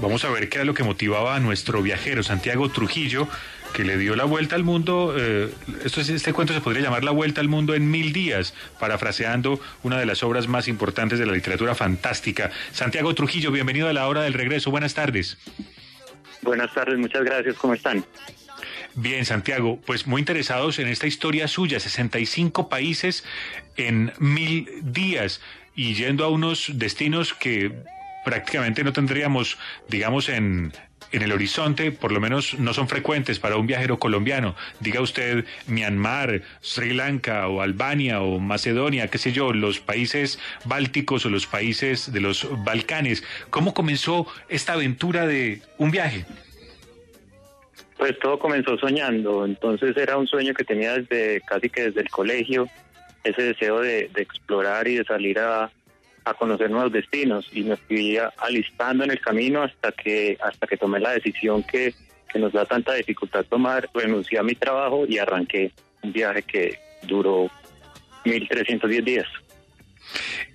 vamos a ver qué era lo que motivaba a nuestro viajero Santiago Trujillo, que le dio la vuelta al mundo. Eh, esto este cuento se podría llamar La vuelta al mundo en mil días, parafraseando una de las obras más importantes de la literatura fantástica. Santiago Trujillo, bienvenido a la hora del regreso. Buenas tardes. Buenas tardes, muchas gracias. ¿Cómo están? Bien, Santiago, pues muy interesados en esta historia suya, 65 países en mil días y yendo a unos destinos que prácticamente no tendríamos, digamos, en, en el horizonte, por lo menos no son frecuentes para un viajero colombiano. Diga usted Myanmar, Sri Lanka o Albania o Macedonia, qué sé yo, los países bálticos o los países de los Balcanes. ¿Cómo comenzó esta aventura de un viaje? Pues todo comenzó soñando, entonces era un sueño que tenía desde casi que desde el colegio, ese deseo de, de explorar y de salir a, a conocer nuevos destinos y me fui alistando en el camino hasta que hasta que tomé la decisión que, que nos da tanta dificultad tomar, renuncié a mi trabajo y arranqué un viaje que duró 1.310 días.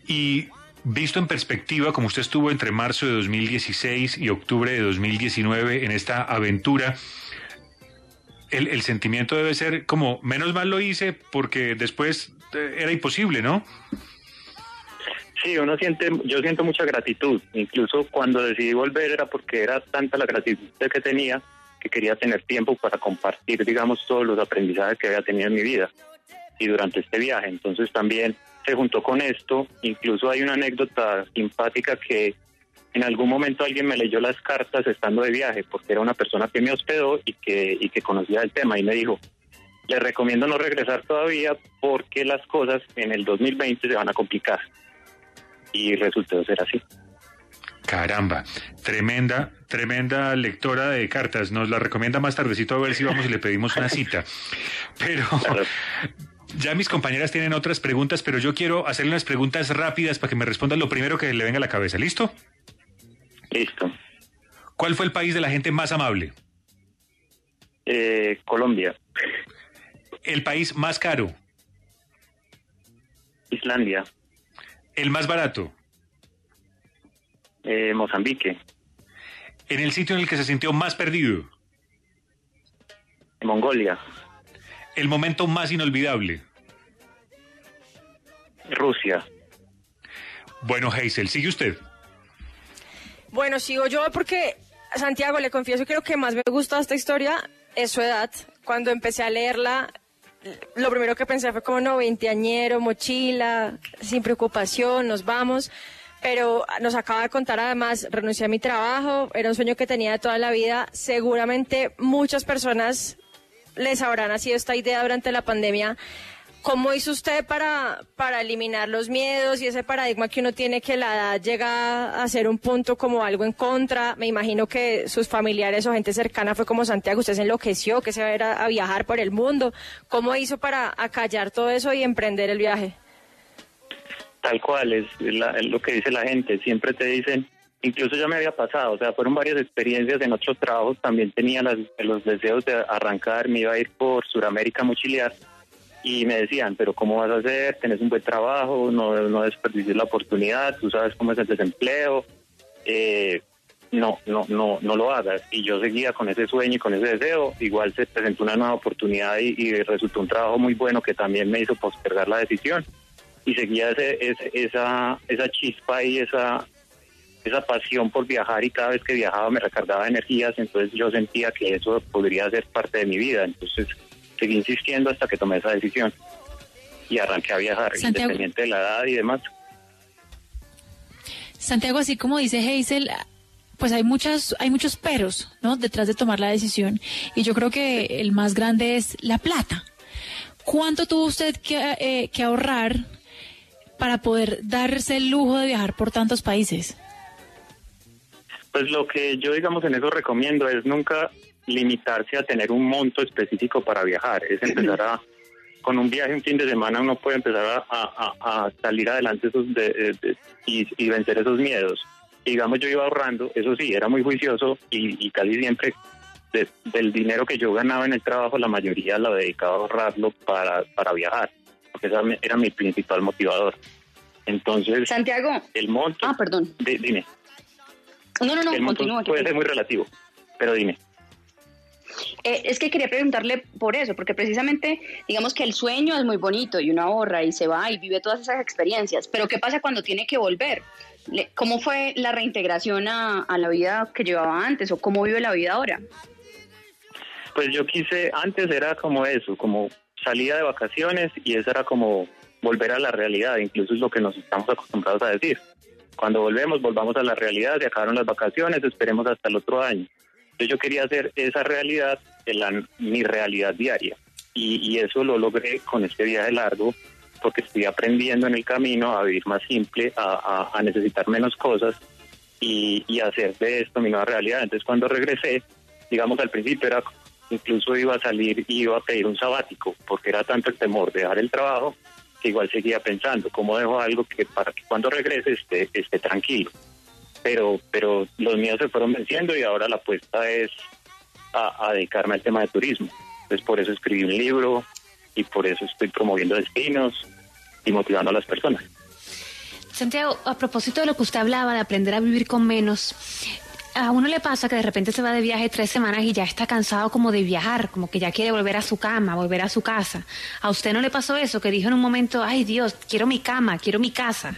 Y visto en perspectiva, como usted estuvo entre marzo de 2016 y octubre de 2019 en esta aventura, el, sentimiento debe ser como, menos mal lo hice porque después eh, era imposible, ¿no? Sí, uno siente, yo siento mucha gratitud. Incluso cuando decidí volver era porque era tanta la gratitud que tenía que quería tener tiempo para compartir, digamos, todos los aprendizajes que había tenido en mi vida y durante este viaje. Entonces también se juntó con esto. Incluso hay una anécdota simpática que en algún momento alguien me leyó las cartas estando de viaje, porque era una persona que me hospedó y que, y que conocía el tema y me dijo, le recomiendo no regresar todavía porque las cosas en el 2020 se van a complicar y resultó ser así. Caramba, tremenda, tremenda lectora de cartas. Nos la recomienda más tardecito a ver si vamos y le pedimos una cita. Pero ya mis compañeras tienen otras preguntas, pero yo quiero hacerle unas preguntas rápidas para que me respondan lo primero que le venga a la cabeza. ¿Listo? Listo. ¿Cuál fue el país de la gente más amable? Eh, Colombia. ¿El país más caro? Islandia. ¿El más barato? Eh, Mozambique. ¿En el sitio en el que se sintió más perdido? Mongolia. ¿El momento más inolvidable? Rusia. Bueno, Hazel, ¿sigue usted? Bueno, sigo yo porque, Santiago, le confieso que lo que más me gustó de esta historia es su edad. Cuando empecé a leerla, lo primero que pensé fue como, no, veinteañero, mochila, sin preocupación, nos vamos. Pero nos acaba de contar además, renuncié a mi trabajo, era un sueño que tenía de toda la vida. Seguramente muchas personas les habrán nacido esta idea durante la pandemia ¿Cómo hizo usted para, para eliminar los miedos y ese paradigma que uno tiene que la edad llega a ser un punto como algo en contra? Me imagino que sus familiares o gente cercana fue como Santiago, usted se enloqueció, que se va a ir a, viajar por el mundo. ¿Cómo hizo para acallar todo eso y emprender el viaje? Tal cual, es, lo que dice la gente. Siempre te dicen, incluso ya me había pasado, o sea, fueron varias experiencias en otros trabajos, también tenía los deseos de arrancar, me iba a ir por Sudamérica mochilear y me decían, pero ¿cómo vas a hacer? Tienes un buen trabajo, no, no desperdicies la oportunidad, tú sabes cómo es el desempleo, eh, no, no, no, no lo hagas. Y yo seguía con ese sueño y con ese deseo, igual se presentó una nueva oportunidad y, resultó un trabajo muy bueno que también me hizo postergar la decisión. Y seguía ese, esa, esa chispa y esa, esa pasión por viajar y cada vez que viajaba me recargaba energías, entonces yo sentía que eso podría ser parte de mi vida. Entonces seguí insistiendo hasta que tomé esa decisión y arranqué a viajar, independiente de la edad y demás. Santiago, así como dice Hazel, pues hay muchas, hay muchos peros, ¿no? Detrás de tomar la decisión. Y yo creo que el más grande es la plata. ¿Cuánto tuvo usted que, eh, que ahorrar para poder darse el lujo de viajar por tantos países? Pues lo que yo, digamos, en eso recomiendo es nunca limitarse a tener un monto específico para viajar, es empezar a, con un viaje un fin de semana uno puede empezar a, salir adelante esos y, vencer esos miedos. Digamos, yo iba ahorrando, eso sí, era muy juicioso y, casi siempre del dinero que yo ganaba en el trabajo, la mayoría lo dedicaba a ahorrarlo para, para viajar, porque ese era mi principal motivador. Entonces, Santiago. El monto. Ah, perdón. dime. No, no, no, continúa. Puede ser muy relativo, pero dime. Eh, es que quería preguntarle por eso, porque precisamente digamos que el sueño es muy bonito y uno ahorra y se va y vive todas esas experiencias, pero ¿qué pasa cuando tiene que volver? ¿Cómo fue la reintegración a, a la vida que llevaba antes o cómo vive la vida ahora? Pues yo quise, antes era como eso, como salida de vacaciones y eso era como volver a la realidad, incluso es lo que nos estamos acostumbrados a decir. Cuando volvemos, volvamos a la realidad, se acabaron las vacaciones, esperemos hasta el otro año. Entonces yo quería hacer esa realidad la, mi realidad diaria y, eso lo logré con este viaje largo porque estoy aprendiendo en el camino a vivir más simple, a, necesitar menos cosas y, y, hacer de esto mi nueva realidad. Entonces cuando regresé, digamos al principio era incluso iba a salir y iba a pedir un sabático porque era tanto el temor de dejar el trabajo que igual seguía pensando cómo dejo algo que para que cuando regrese esté, esté tranquilo pero, pero los míos se fueron venciendo y ahora la apuesta es a, dedicarme al tema de turismo. Entonces por eso escribí un libro y por eso estoy promoviendo destinos y motivando a las personas. Santiago, a propósito de lo que usted hablaba de aprender a vivir con menos, a uno le pasa que de repente se va de viaje tres semanas y ya está cansado como de viajar, como que ya quiere volver a su cama, volver a su casa. ¿A usted no le pasó eso? Que dijo en un momento, ay Dios, quiero mi cama, quiero mi casa.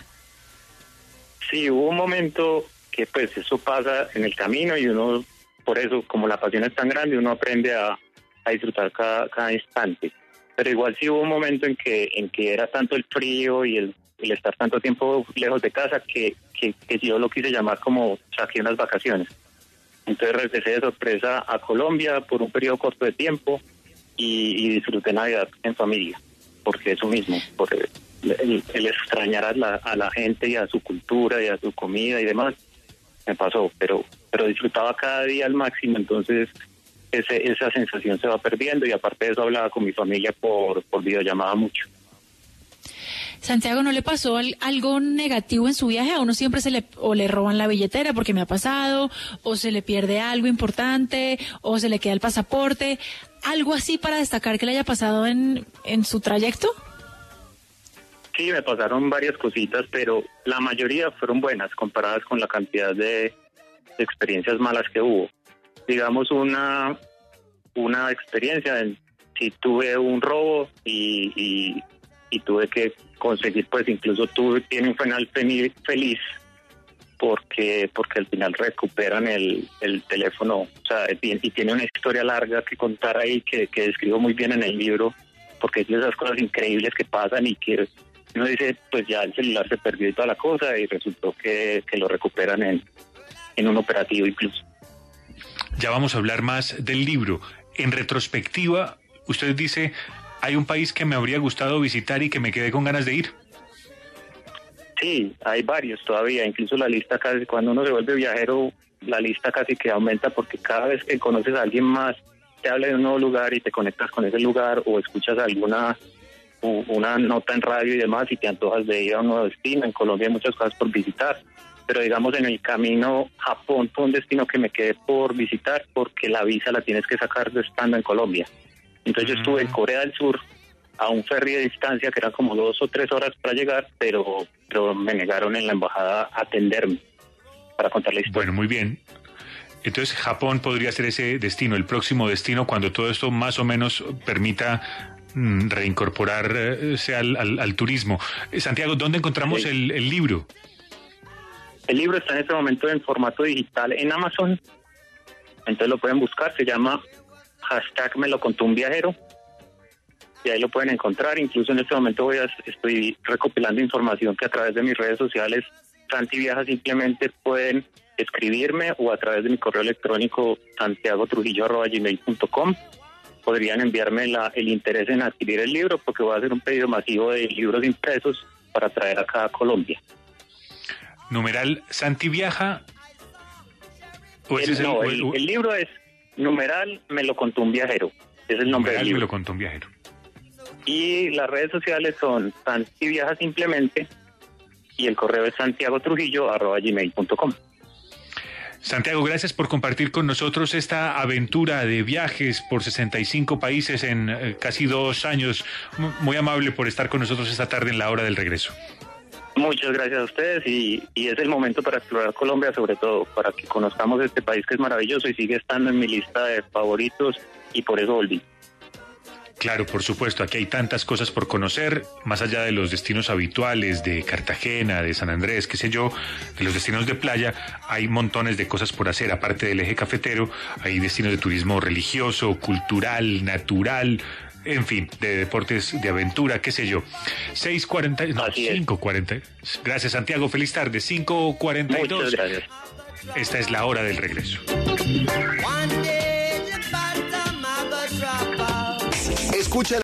Sí, hubo un momento que pues eso pasa en el camino y uno, por eso, como la pasión es tan grande, uno aprende a, disfrutar cada, instante. Pero igual sí hubo un momento en que, en que era tanto el frío y el, estar tanto tiempo lejos de casa que, que, yo lo quise llamar como saqué unas vacaciones. Entonces regresé de sorpresa a Colombia por un periodo corto de tiempo y, disfruté Navidad en familia, porque eso mismo, porque el, extrañar a la, a la gente y a su cultura y a su comida y demás, me pasó, pero, pero disfrutaba cada día al máximo, entonces ese, esa sensación se va perdiendo y aparte de eso hablaba con mi familia por, por videollamada mucho. Santiago, ¿no le pasó algo negativo en su viaje? A uno siempre se le, o le roban la billetera porque me ha pasado, o se le pierde algo importante, o se le queda el pasaporte. ¿Algo así para destacar que le haya pasado en, en su trayecto? Sí, me pasaron varias cositas, pero la mayoría fueron buenas comparadas con la cantidad de, experiencias malas que hubo. Digamos una, una experiencia en si tuve un robo y, y, tuve que conseguir, pues incluso tuve, tiene un final feliz porque porque al final recuperan el, el teléfono, o sea, y, tiene una historia larga que contar ahí que, que describo muy bien en el libro, porque es de esas cosas increíbles que pasan y que uno dice, pues ya el celular se perdió y toda la cosa y resultó que, lo recuperan en, en un operativo incluso. Ya vamos a hablar más del libro. En retrospectiva, usted dice, hay un país que me habría gustado visitar y que me quedé con ganas de ir. Sí, hay varios todavía, incluso la lista casi, cuando uno se vuelve viajero, la lista casi que aumenta porque cada vez que conoces a alguien más, te habla de un nuevo lugar y te conectas con ese lugar o escuchas alguna una nota en radio y demás y te antojas de ir a un nuevo destino. En Colombia hay muchas cosas por visitar, pero digamos en el camino Japón fue un destino que me quedé por visitar porque la visa la tienes que sacar de estando en Colombia. Entonces yo estuve en mm. Corea del Sur a un ferry de distancia que eran como dos o tres horas para llegar, pero, pero me negaron en la embajada a atenderme para contar la historia. Bueno, muy bien. Entonces Japón podría ser ese destino, el próximo destino, cuando todo esto más o menos permita Mm, reincorporarse al, al, turismo. Eh, Santiago, ¿dónde encontramos el, libro? El libro está en este momento en formato digital en Amazon. Entonces lo pueden buscar, se llama hashtag me lo contó un viajero. Y ahí lo pueden encontrar. Incluso en este momento voy a, estoy recopilando información que a través de mis redes sociales, Santi Viaja simplemente pueden escribirme o a través de mi correo electrónico santiagotrujillo.gmail.com podrían enviarme el interés en adquirir el libro porque voy a hacer un pedido masivo de libros impresos para traer acá a Colombia. Numeral Santi Viaja. el, no, el, libro es Numeral Me lo contó un viajero. Es el nombre del libro. Me lo contó un viajero. Y las redes sociales son Santi Viaja simplemente y el correo es santiagotrujillo.com. Santiago, gracias por compartir con nosotros esta aventura de viajes por 65 países en eh, casi dos años. Muy amable por estar con nosotros esta tarde en la hora del regreso. Muchas gracias a ustedes y, y, es el momento para explorar Colombia sobre todo, para que conozcamos este país que es maravilloso y sigue estando en mi lista de favoritos y por eso volví. Claro, por supuesto, aquí hay tantas cosas por conocer, más allá de los destinos habituales de Cartagena, de San Andrés, qué sé yo, de los destinos de playa, hay montones de cosas por hacer, aparte del eje cafetero, hay destinos de turismo religioso, cultural, natural, en fin, de deportes de aventura, qué sé yo. 6.40, no, 5.40. Gracias, Santiago. Feliz tarde. 5.42. Muchas gracias. Esta es la hora del regreso. Escucha